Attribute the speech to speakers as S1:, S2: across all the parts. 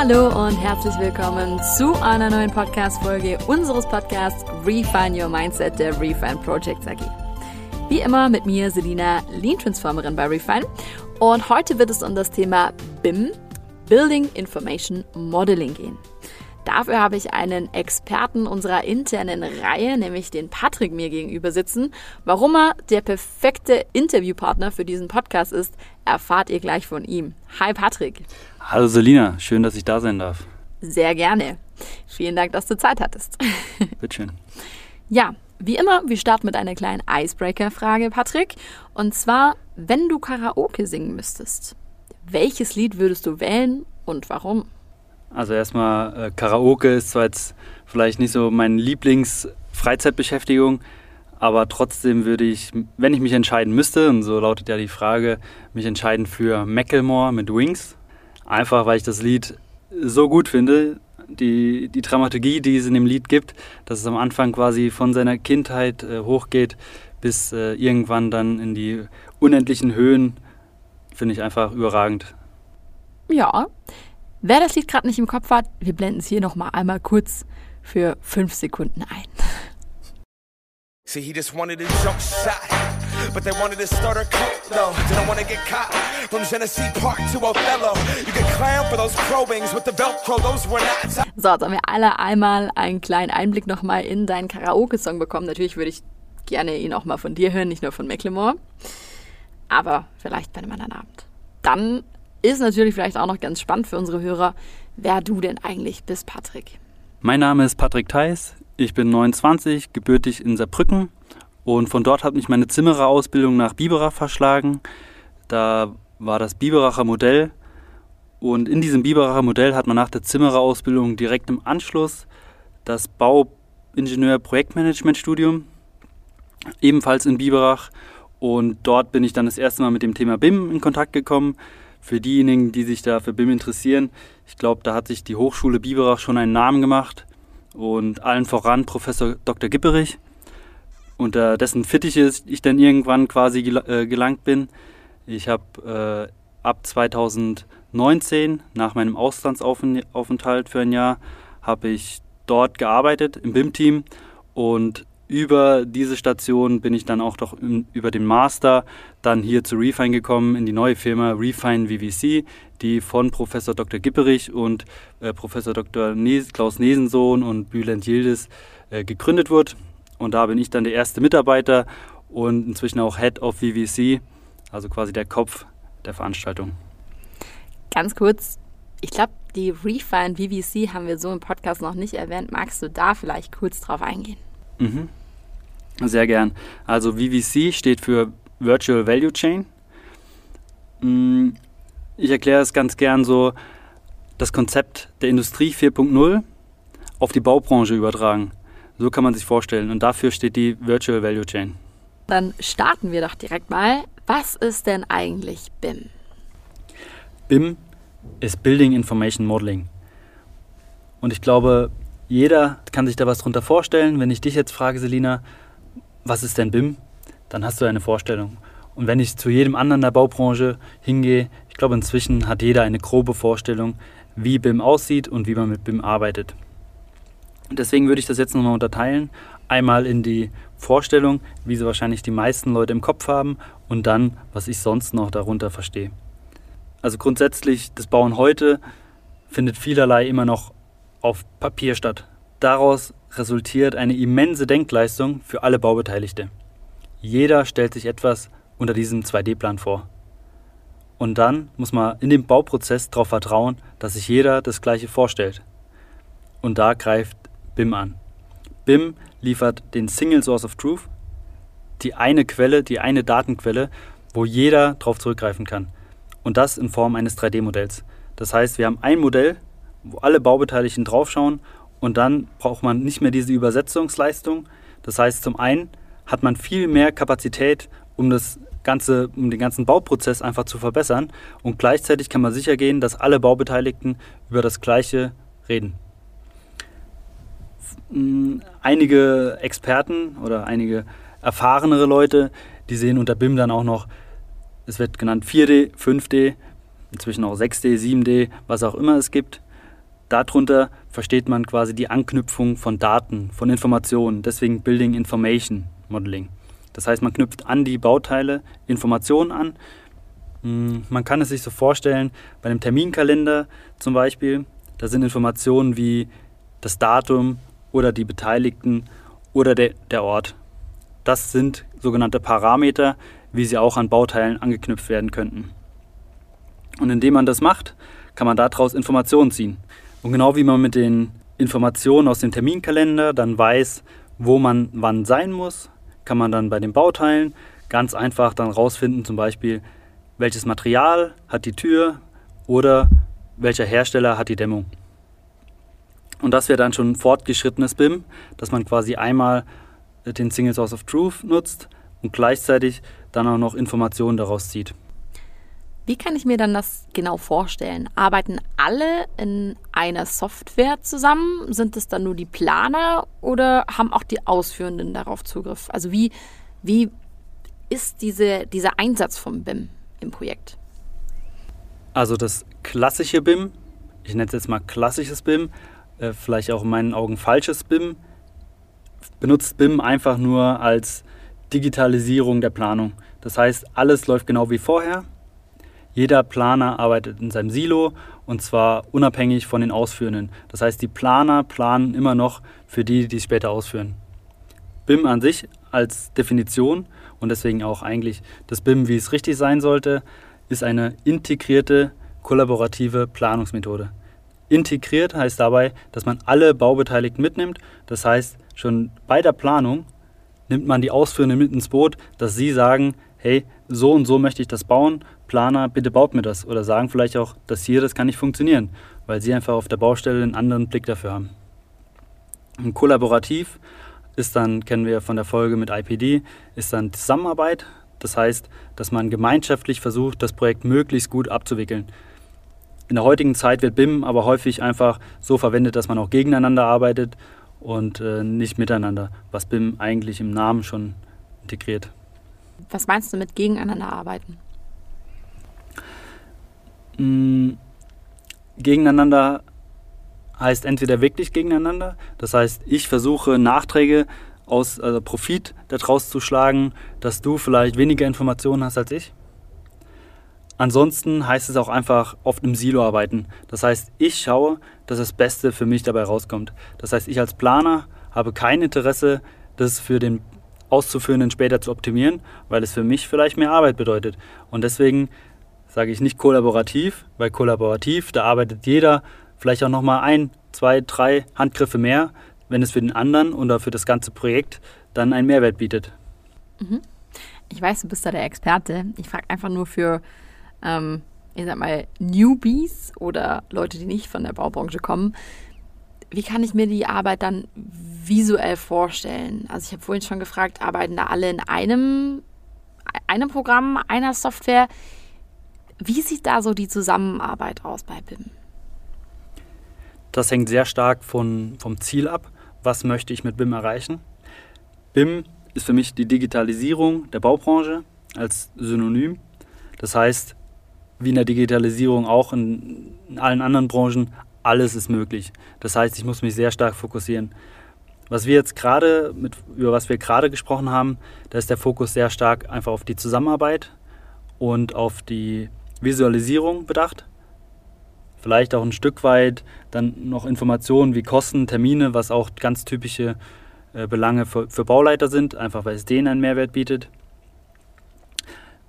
S1: Hallo und herzlich willkommen zu einer neuen Podcast-Folge unseres Podcasts Refine Your Mindset der Refine Projects AG. Wie immer mit mir, Selina, Lean Transformerin bei Refine. Und heute wird es um das Thema BIM, Building Information Modeling gehen. Dafür habe ich einen Experten unserer internen Reihe, nämlich den Patrick, mir gegenüber sitzen. Warum er der perfekte Interviewpartner für diesen Podcast ist, erfahrt ihr gleich von ihm. Hi Patrick.
S2: Hallo Selina, schön, dass ich da sein darf.
S1: Sehr gerne. Vielen Dank, dass du Zeit hattest.
S2: Bitteschön.
S1: Ja, wie immer, wir starten mit einer kleinen Icebreaker-Frage, Patrick. Und zwar, wenn du Karaoke singen müsstest, welches Lied würdest du wählen und warum?
S2: Also erstmal, äh, Karaoke ist zwar jetzt vielleicht nicht so meine Lieblings-Freizeitbeschäftigung, aber trotzdem würde ich, wenn ich mich entscheiden müsste, und so lautet ja die Frage, mich entscheiden für Macklemore mit Wings. Einfach weil ich das Lied so gut finde, die, die Dramaturgie, die es in dem Lied gibt, dass es am Anfang quasi von seiner Kindheit äh, hochgeht bis äh, irgendwann dann in die unendlichen Höhen, finde ich einfach überragend.
S1: Ja, wer das Lied gerade nicht im Kopf hat, wir blenden es hier nochmal einmal kurz für fünf Sekunden ein. See, he just wanted a jump shot, but they wanted to start a cult, though. Didn't want to get caught from Genesee Park to Othello. You get clown for those probings with the Velcro, those were not. So, jetzt haben wir alle einmal einen kleinen Einblick nochmal in deinen Karaoke-Song bekommen. Natürlich würde ich gerne ihn auch mal von dir hören, nicht nur von Macklemore. Aber vielleicht bei einem anderen Abend. Dann ist natürlich vielleicht auch noch ganz spannend für unsere Hörer, wer du denn eigentlich bist, Patrick.
S2: Mein Name ist Patrick Theis. Ich bin 29, gebürtig in Saarbrücken und von dort hat mich meine Zimmererausbildung nach Biberach verschlagen. Da war das Biberacher Modell und in diesem Biberacher Modell hat man nach der Zimmererausbildung direkt im Anschluss das Bauingenieur-Projektmanagement-Studium, ebenfalls in Biberach. Und dort bin ich dann das erste Mal mit dem Thema BIM in Kontakt gekommen. Für diejenigen, die sich da für BIM interessieren, ich glaube, da hat sich die Hochschule Biberach schon einen Namen gemacht und allen voran Professor Dr. Gipperich, unter dessen Fittiche ich dann irgendwann quasi äh, gelangt bin. Ich habe äh, ab 2019, nach meinem Auslandsaufenthalt für ein Jahr, habe ich dort gearbeitet im BIM-Team und über diese Station bin ich dann auch doch über den Master dann hier zu Refine gekommen, in die neue Firma Refine VVC, die von Professor Dr. Gipperich und äh, Professor Dr. Nes Klaus Nesensohn und Bülent Yildiz äh, gegründet wurde. Und da bin ich dann der erste Mitarbeiter und inzwischen auch Head of VVC, also quasi der Kopf der Veranstaltung.
S1: Ganz kurz, ich glaube, die Refine VVC haben wir so im Podcast noch nicht erwähnt. Magst du da vielleicht kurz drauf eingehen?
S2: Mhm. Sehr gern. Also VVC steht für Virtual Value Chain. Mm, ich erkläre es ganz gern so, das Konzept der Industrie 4.0 auf die Baubranche übertragen. So kann man sich vorstellen. Und dafür steht die Virtual Value Chain.
S1: Dann starten wir doch direkt mal. Was ist denn eigentlich BIM?
S2: BIM ist Building Information Modeling. Und ich glaube, jeder kann sich da was drunter vorstellen. Wenn ich dich jetzt frage, Selina, was ist denn BIM? Dann hast du eine Vorstellung. Und wenn ich zu jedem anderen der Baubranche hingehe, ich glaube inzwischen hat jeder eine grobe Vorstellung, wie BIM aussieht und wie man mit BIM arbeitet. Deswegen würde ich das jetzt nochmal unterteilen. Einmal in die Vorstellung, wie sie wahrscheinlich die meisten Leute im Kopf haben und dann, was ich sonst noch darunter verstehe. Also grundsätzlich, das Bauen heute findet vielerlei immer noch auf Papier statt. Daraus resultiert eine immense Denkleistung für alle Baubeteiligte. Jeder stellt sich etwas unter diesem 2D-Plan vor. Und dann muss man in dem Bauprozess darauf vertrauen, dass sich jeder das Gleiche vorstellt. Und da greift BIM an. BIM liefert den Single Source of Truth, die eine Quelle, die eine Datenquelle, wo jeder darauf zurückgreifen kann. Und das in Form eines 3D-Modells. Das heißt, wir haben ein Modell, wo alle Baubeteiligten draufschauen und dann braucht man nicht mehr diese Übersetzungsleistung. Das heißt, zum einen hat man viel mehr Kapazität, um das ganze, um den ganzen Bauprozess einfach zu verbessern. Und gleichzeitig kann man sicher gehen, dass alle Baubeteiligten über das Gleiche reden. Einige Experten oder einige erfahrenere Leute, die sehen unter BIM dann auch noch, es wird genannt 4D, 5D, inzwischen auch 6D, 7D, was auch immer es gibt. Darunter versteht man quasi die Anknüpfung von Daten, von Informationen, deswegen Building Information Modeling. Das heißt, man knüpft an die Bauteile Informationen an. Hm, man kann es sich so vorstellen, bei einem Terminkalender zum Beispiel, da sind Informationen wie das Datum oder die Beteiligten oder der, der Ort. Das sind sogenannte Parameter, wie sie auch an Bauteilen angeknüpft werden könnten. Und indem man das macht, kann man daraus Informationen ziehen. Und genau wie man mit den Informationen aus dem Terminkalender dann weiß, wo man wann sein muss, kann man dann bei den Bauteilen ganz einfach dann rausfinden, zum Beispiel, welches Material hat die Tür oder welcher Hersteller hat die Dämmung. Und das wäre dann schon fortgeschrittenes BIM, dass man quasi einmal den Single Source of Truth nutzt und gleichzeitig dann auch noch Informationen daraus zieht.
S1: Wie kann ich mir dann das genau vorstellen? Arbeiten alle in einer Software zusammen? Sind es dann nur die Planer oder haben auch die Ausführenden darauf Zugriff? Also wie, wie ist diese, dieser Einsatz vom BIM im Projekt?
S2: Also das klassische BIM, ich nenne es jetzt mal klassisches BIM, äh, vielleicht auch in meinen Augen falsches BIM, benutzt BIM einfach nur als Digitalisierung der Planung. Das heißt, alles läuft genau wie vorher jeder Planer arbeitet in seinem Silo und zwar unabhängig von den Ausführenden. Das heißt, die Planer planen immer noch für die, die es später ausführen. BIM an sich als Definition und deswegen auch eigentlich das BIM, wie es richtig sein sollte, ist eine integrierte, kollaborative Planungsmethode. Integriert heißt dabei, dass man alle Baubeteiligten mitnimmt. Das heißt, schon bei der Planung nimmt man die Ausführenden mit ins Boot, dass sie sagen, hey, so und so möchte ich das bauen, Planer, bitte baut mir das. Oder sagen vielleicht auch, das hier, das kann nicht funktionieren, weil sie einfach auf der Baustelle einen anderen Blick dafür haben. Und kollaborativ ist dann, kennen wir von der Folge mit IPD, ist dann Zusammenarbeit. Das heißt, dass man gemeinschaftlich versucht, das Projekt möglichst gut abzuwickeln. In der heutigen Zeit wird BIM aber häufig einfach so verwendet, dass man auch gegeneinander arbeitet und äh, nicht miteinander, was BIM eigentlich im Namen schon integriert.
S1: Was meinst du mit gegeneinander arbeiten?
S2: Mh, gegeneinander heißt entweder wirklich gegeneinander, das heißt, ich versuche Nachträge aus also Profit daraus zu schlagen, dass du vielleicht weniger Informationen hast als ich. Ansonsten heißt es auch einfach oft im Silo arbeiten. Das heißt, ich schaue, dass das Beste für mich dabei rauskommt. Das heißt, ich als Planer habe kein Interesse, das für den Auszuführenden später zu optimieren, weil es für mich vielleicht mehr Arbeit bedeutet. Und deswegen sage ich nicht kollaborativ, weil kollaborativ, da arbeitet jeder vielleicht auch nochmal ein, zwei, drei Handgriffe mehr, wenn es für den anderen oder für das ganze Projekt dann einen Mehrwert bietet.
S1: Mhm. Ich weiß, du bist da der Experte. Ich frage einfach nur für, ähm, ich sag mal, Newbies oder Leute, die nicht von der Baubranche kommen. Wie kann ich mir die Arbeit dann visuell vorstellen? Also ich habe vorhin schon gefragt, arbeiten da alle in einem, einem Programm, einer Software? Wie sieht da so die Zusammenarbeit aus bei BIM?
S2: Das hängt sehr stark von, vom Ziel ab. Was möchte ich mit BIM erreichen? BIM ist für mich die Digitalisierung der Baubranche als Synonym. Das heißt, wie in der Digitalisierung auch in, in allen anderen Branchen, alles ist möglich. Das heißt, ich muss mich sehr stark fokussieren. Was wir jetzt gerade, über was wir gerade gesprochen haben, da ist der Fokus sehr stark einfach auf die Zusammenarbeit und auf die Visualisierung bedacht. Vielleicht auch ein Stück weit dann noch Informationen wie Kosten, Termine, was auch ganz typische äh, Belange für, für, Bauleiter sind, einfach weil es denen einen Mehrwert bietet.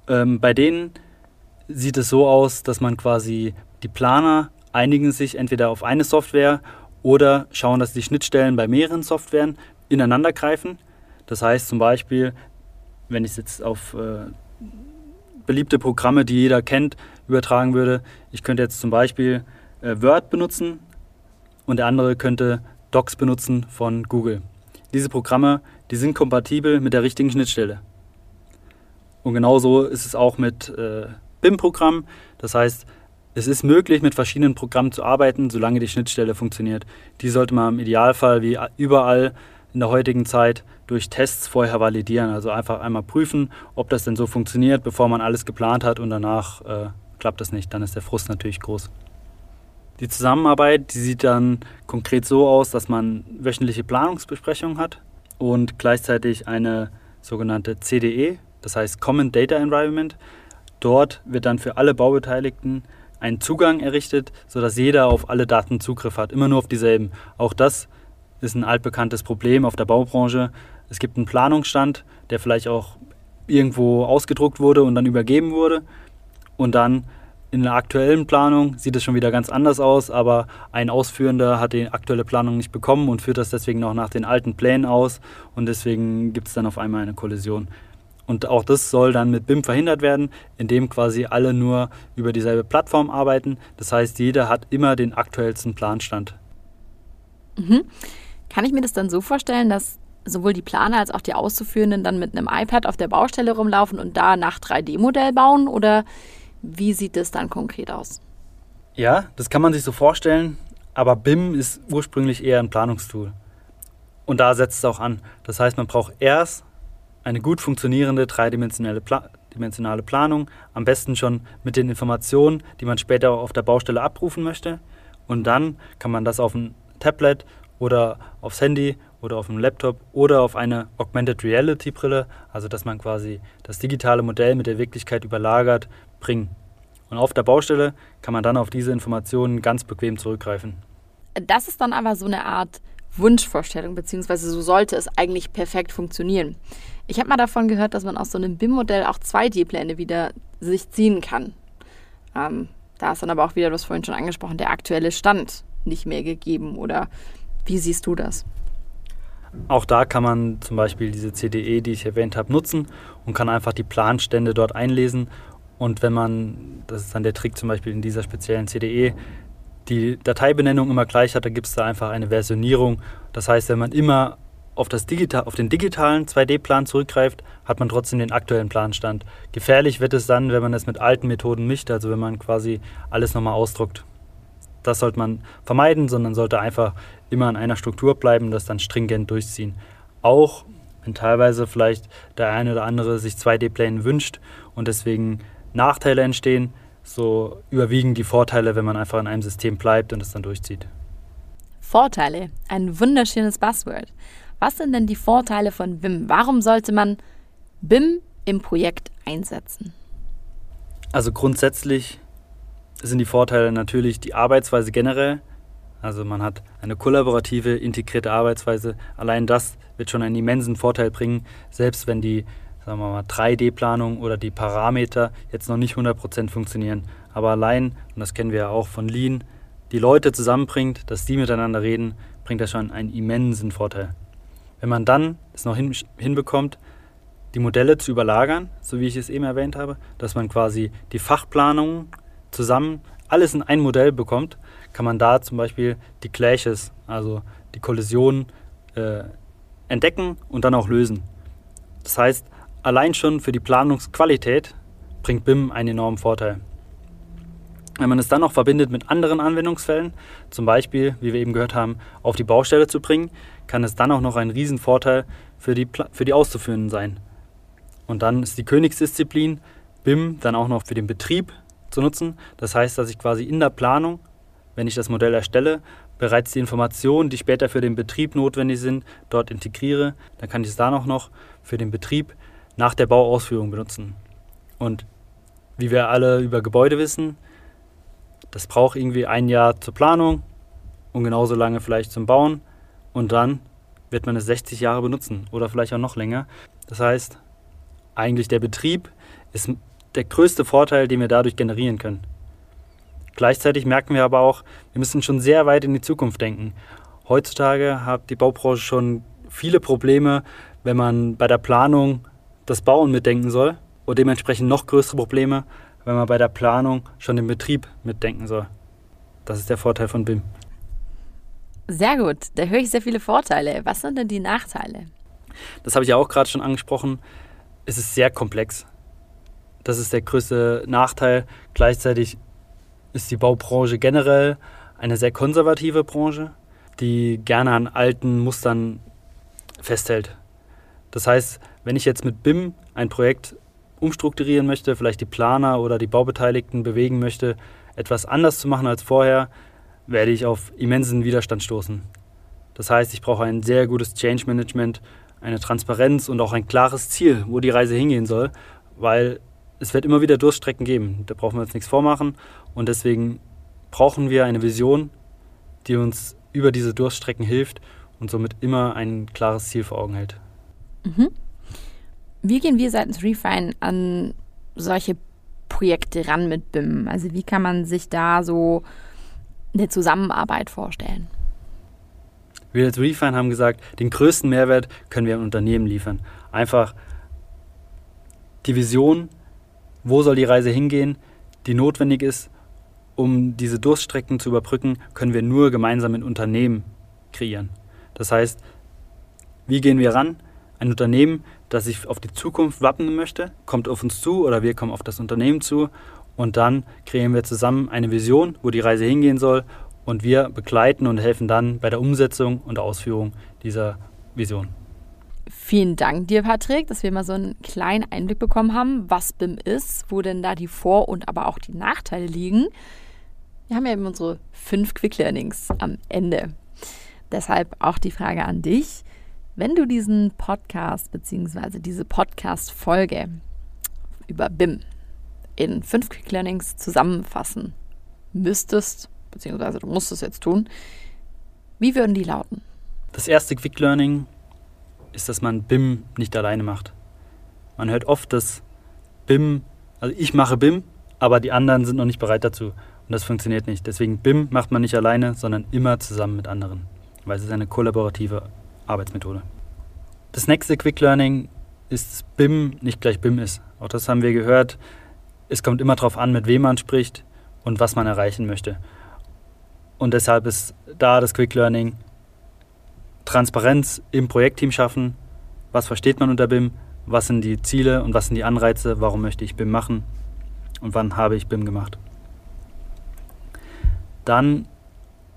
S2: Ähm, bei denen sieht es so aus, dass man quasi die Planer einigen sich entweder auf eine Software oder schauen, dass die Schnittstellen bei mehreren Softwaren ineinander greifen. Das heißt zum Beispiel, wenn ich es jetzt auf äh, beliebte Programme, die jeder kennt, übertragen würde. Ich könnte jetzt zum Beispiel äh, Word benutzen und der andere könnte Docs benutzen von Google. Diese Programme, die sind kompatibel mit der richtigen Schnittstelle. Und genauso ist es auch mit äh, BIM-Programmen. Das heißt, es ist möglich, mit verschiedenen Programmen zu arbeiten, solange die Schnittstelle funktioniert. Die sollte man im Idealfall wie überall in der heutigen Zeit durch Tests vorher validieren. Also einfach einmal prüfen, ob das denn so funktioniert, bevor man alles geplant hat und danach äh, klappt das nicht. Dann ist der Frust natürlich groß. Die Zusammenarbeit, die sieht dann konkret so aus, dass man wöchentliche Planungsbesprechungen hat und gleichzeitig eine sogenannte CDE, das heißt Common Data Environment. Dort wird dann für alle Baubeteiligten ein Zugang errichtet, sodass jeder auf alle Daten Zugriff hat, immer nur auf dieselben. Auch das ist ein altbekanntes Problem auf der Baubranche. Es gibt einen Planungsstand, der vielleicht auch irgendwo ausgedruckt wurde und dann übergeben wurde. Und dann in der aktuellen Planung sieht es schon wieder ganz anders aus, aber ein Ausführender hat die aktuelle Planung nicht bekommen und führt das deswegen noch nach den alten Plänen aus und deswegen gibt es dann auf einmal eine Kollision. Und auch das soll dann mit BIM verhindert werden, indem quasi alle nur über dieselbe Plattform arbeiten. Das heißt, jeder hat immer den aktuellsten Planstand.
S1: Mhm. Kann ich mir das dann so vorstellen, dass sowohl die Planer als auch die Auszuführenden dann mit einem iPad auf der Baustelle rumlaufen und da nach 3D-Modell bauen? Oder wie sieht es dann konkret aus?
S2: Ja, das kann man sich so vorstellen, aber BIM ist ursprünglich eher ein Planungstool. Und da setzt es auch an. Das heißt, man braucht erst eine gut funktionierende dreidimensionale Pla dimensionale Planung, am besten schon mit den Informationen, die man später auf der Baustelle abrufen möchte. Und dann kann man das auf ein Tablet oder aufs Handy oder auf dem Laptop oder auf eine Augmented Reality Brille, also dass man quasi das digitale Modell mit der Wirklichkeit überlagert, bringen. Und auf der Baustelle kann man dann auf diese Informationen ganz bequem zurückgreifen.
S1: Das ist dann aber so eine Art Wunschvorstellung, beziehungsweise so sollte es eigentlich perfekt funktionieren. Ich habe mal davon gehört, dass man aus so einem BIM-Modell auch 2D-Pläne wieder sich ziehen kann. Ähm, da ist dann aber auch wieder, du hast vorhin schon angesprochen, der aktuelle Stand nicht mehr gegeben. Oder wie siehst du das?
S2: Auch da kann man zum Beispiel diese CDE, die ich erwähnt habe, nutzen und kann einfach die Planstände dort einlesen und wenn man, das ist dann der Trick zum Beispiel in dieser speziellen CDE, die Dateibenennung immer gleich hat, dann gibt es da einfach eine Versionierung. Das heißt, wenn man immer auf, das Digital, auf den digitalen 2D-Plan zurückgreift, hat man trotzdem den aktuellen Planstand. Gefährlich wird es dann, wenn man es mit alten Methoden mischt, also wenn man quasi alles nochmal ausdruckt. Das sollte man vermeiden, sondern sollte einfach immer an einer Struktur bleiben, das dann stringent durchziehen. Auch wenn teilweise vielleicht der eine oder andere sich 2D-Plänen wünscht und deswegen Nachteile entstehen, so überwiegen die Vorteile, wenn man einfach in einem System bleibt und es dann durchzieht.
S1: Vorteile, ein wunderschönes Buzzword. Was sind denn die Vorteile von BIM? Warum sollte man BIM im Projekt einsetzen?
S2: Also grundsätzlich sind die Vorteile natürlich die Arbeitsweise generell. Also man hat eine kollaborative, integrierte Arbeitsweise. Allein das wird schon einen immensen Vorteil bringen, selbst wenn die sagen wir mal, 3D-Planung oder die Parameter jetzt noch nicht 100% funktionieren. Aber allein, und das kennen wir ja auch von Lean, die Leute zusammenbringt, dass die miteinander reden, bringt das schon einen immensen Vorteil. Wenn man dann es noch hin, hinbekommt, die Modelle zu überlagern, so wie ich es eben erwähnt habe, dass man quasi die Fachplanung zusammen alles in ein Modell bekommt, kann man da zum Beispiel die Clashes, also die Kollisionen, äh, entdecken und dann auch lösen. Das heißt, allein schon für die Planungsqualität bringt BIM einen enormen Vorteil. Wenn man es dann noch verbindet mit anderen Anwendungsfällen, zum Beispiel, wie wir eben gehört haben, auf die Baustelle zu bringen, kann es dann auch noch ein Riesenvorteil für die, für die Auszuführenden sein. Und dann ist die Königsdisziplin, BIM dann auch noch für den Betrieb zu nutzen. Das heißt, dass ich quasi in der Planung, wenn ich das Modell erstelle, bereits die Informationen, die später für den Betrieb notwendig sind, dort integriere. Dann kann ich es da noch für den Betrieb nach der Bauausführung benutzen. Und wie wir alle über Gebäude wissen, das braucht irgendwie ein Jahr zur Planung und genauso lange vielleicht zum Bauen und dann wird man es 60 Jahre benutzen oder vielleicht auch noch länger. Das heißt, eigentlich der Betrieb ist der größte Vorteil, den wir dadurch generieren können. Gleichzeitig merken wir aber auch, wir müssen schon sehr weit in die Zukunft denken. Heutzutage hat die Baubranche schon viele Probleme, wenn man bei der Planung das Bauen mitdenken soll und dementsprechend noch größere Probleme, wenn man bei der Planung schon den Betrieb mitdenken soll. Das ist der Vorteil von BIM.
S1: Sehr gut, da höre ich sehr viele Vorteile. Was sind denn die Nachteile?
S2: Das habe ich ja auch gerade schon angesprochen. Es ist sehr komplex. Das ist der größte Nachteil. Gleichzeitig ist die Baubranche generell eine sehr konservative Branche, die gerne an alten Mustern festhält. Das heißt, wenn ich jetzt mit BIM ein Projekt umstrukturieren möchte, vielleicht die Planer oder die Baubeteiligten bewegen möchte, etwas anders zu machen als vorher, werde ich auf immensen Widerstand stoßen. Das heißt, ich brauche ein sehr gutes Change Management, eine Transparenz und auch ein klares Ziel, wo die Reise hingehen soll, weil es wird immer wieder Durststrecken geben. Da brauchen wir uns nichts vormachen und deswegen brauchen wir eine Vision, die uns über diese Durststrecken hilft und somit immer ein klares Ziel vor Augen hält.
S1: Mhm. Wie gehen wir seitens Refine an solche Projekte ran mit BIM? Also wie kann man sich da so eine Zusammenarbeit vorstellen?
S2: Wir als Refine haben gesagt, den größten Mehrwert können wir im Unternehmen liefern. Einfach die Vision, wo soll die Reise hingehen, die notwendig ist, um diese Durststrecken zu überbrücken, können wir nur gemeinsam in Unternehmen kreieren. Das heißt, wie gehen wir ran? Ein Unternehmen, das sich auf die Zukunft wappnen möchte, kommt auf uns zu oder wir kommen auf das Unternehmen zu und dann kreieren wir zusammen eine Vision, wo die Reise hingehen soll und wir begleiten und helfen dann bei der Umsetzung und Ausführung dieser Vision.
S1: Vielen Dank dir, Patrick, dass wir mal so einen kleinen Einblick bekommen haben, was BIM ist, wo denn da die Vor- und aber auch die Nachteile liegen. Wir haben ja eben unsere fünf Quick Learnings am Ende. Deshalb auch die Frage an dich. Wenn du diesen Podcast bzw. diese Podcast-Folge über BIM in fünf Quick Learnings zusammenfassen müsstest, beziehungsweise du musst es jetzt tun, wie würden die lauten?
S2: Das erste Quick Learning ist, dass man BIM nicht alleine macht. Man hört oft, dass BIM, also ich mache BIM, aber die anderen sind noch nicht bereit dazu. Und das funktioniert nicht. Deswegen BIM macht man nicht alleine, sondern immer zusammen mit anderen, weil es ist eine kollaborative Arbeitsmethode. Das nächste Quick Learning ist, dass BIM nicht gleich BIM ist. Auch das haben wir gehört. Es kommt immer darauf an, mit wem man spricht und was man erreichen möchte. Und deshalb ist da das Quick Learning Transparenz im Projektteam schaffen. Was versteht man unter BIM? Was sind die Ziele und was sind die Anreize? Warum möchte ich BIM machen? Und wann habe ich BIM gemacht? Dann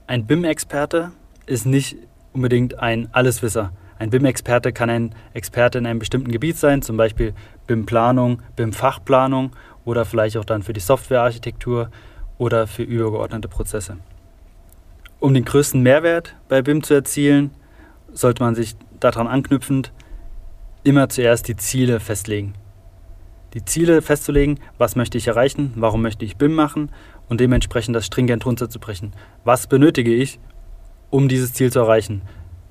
S2: ein BIM-Experte ist nicht unbedingt ein Alleswisser. Ein BIM-Experte kann ein Experte in einem bestimmten Gebiet sein, zum Beispiel BIM-Planung, BIM-Fachplanung oder vielleicht auch dann für die Softwarearchitektur oder für übergeordnete Prozesse. Um den größten Mehrwert bei BIM zu erzielen, sollte man sich daran anknüpfend immer zuerst die Ziele festlegen. Die Ziele festzulegen, was möchte ich erreichen, warum möchte ich BIM machen und dementsprechend das stringent runterzubrechen. Was benötige ich, um dieses Ziel zu erreichen?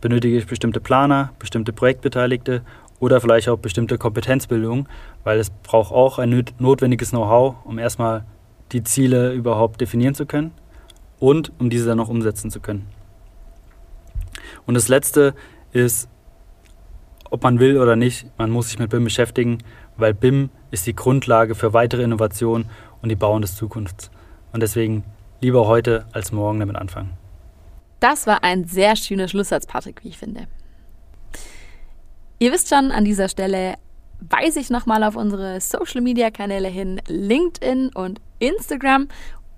S2: Benötige ich bestimmte Planer, bestimmte Projektbeteiligte oder vielleicht auch bestimmte Kompetenzbildung, weil es braucht auch ein notwendiges Know-how, um erstmal die Ziele überhaupt definieren zu können und um diese dann noch umsetzen zu können. Und das Letzte ist, ob man will oder nicht, man muss sich mit BIM beschäftigen, weil BIM ist die Grundlage für weitere Innovationen und die Bauen des Zukunfts. Und deswegen lieber heute als morgen damit anfangen.
S1: Das war ein sehr schöner Schlusssatz, Patrick, wie ich finde. Ihr wisst schon, an dieser Stelle weise ich nochmal auf unsere Social-Media-Kanäle hin, LinkedIn und Instagram,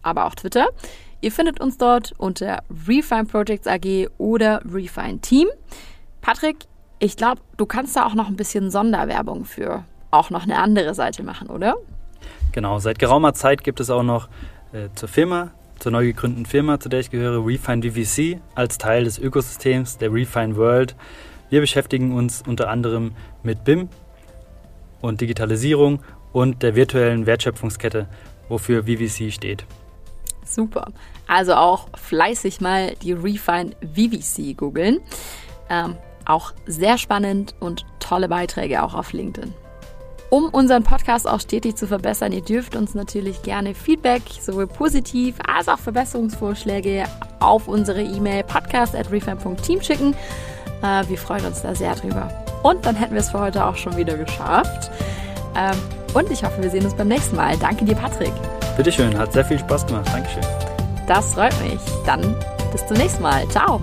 S1: aber auch Twitter. Ihr findet uns dort unter Refine Projects AG oder Refine Team. Patrick, ich glaube, du kannst da auch noch ein bisschen Sonderwerbung für auch noch eine andere Seite machen, oder?
S2: Genau, seit geraumer Zeit gibt es auch noch äh, zur Firma zur neu gegründeten Firma, zu der ich gehöre, Refine VVC, als Teil des Ökosystems der Refine World. Wir beschäftigen uns unter anderem mit BIM und Digitalisierung und der virtuellen Wertschöpfungskette, wofür VVC steht.
S1: Super. Also auch fleißig mal die Refine VVC googeln. Ähm, auch sehr spannend und tolle Beiträge auch auf LinkedIn. Um unseren Podcast auch stetig zu verbessern, ihr dürft uns natürlich gerne Feedback, sowohl positiv als auch Verbesserungsvorschläge auf unsere E-Mail podcast.refine.team schicken. Äh, wir freuen uns da sehr drüber. Und dann hätten wir es für heute auch schon wieder geschafft. Ähm, und ich hoffe, wir sehen uns beim nächsten Mal. Danke dir, Patrick.
S2: Bitteschön, hat sehr viel Spaß gemacht. Dankeschön.
S1: Das freut mich. Dann bis zum nächsten Mal. Ciao.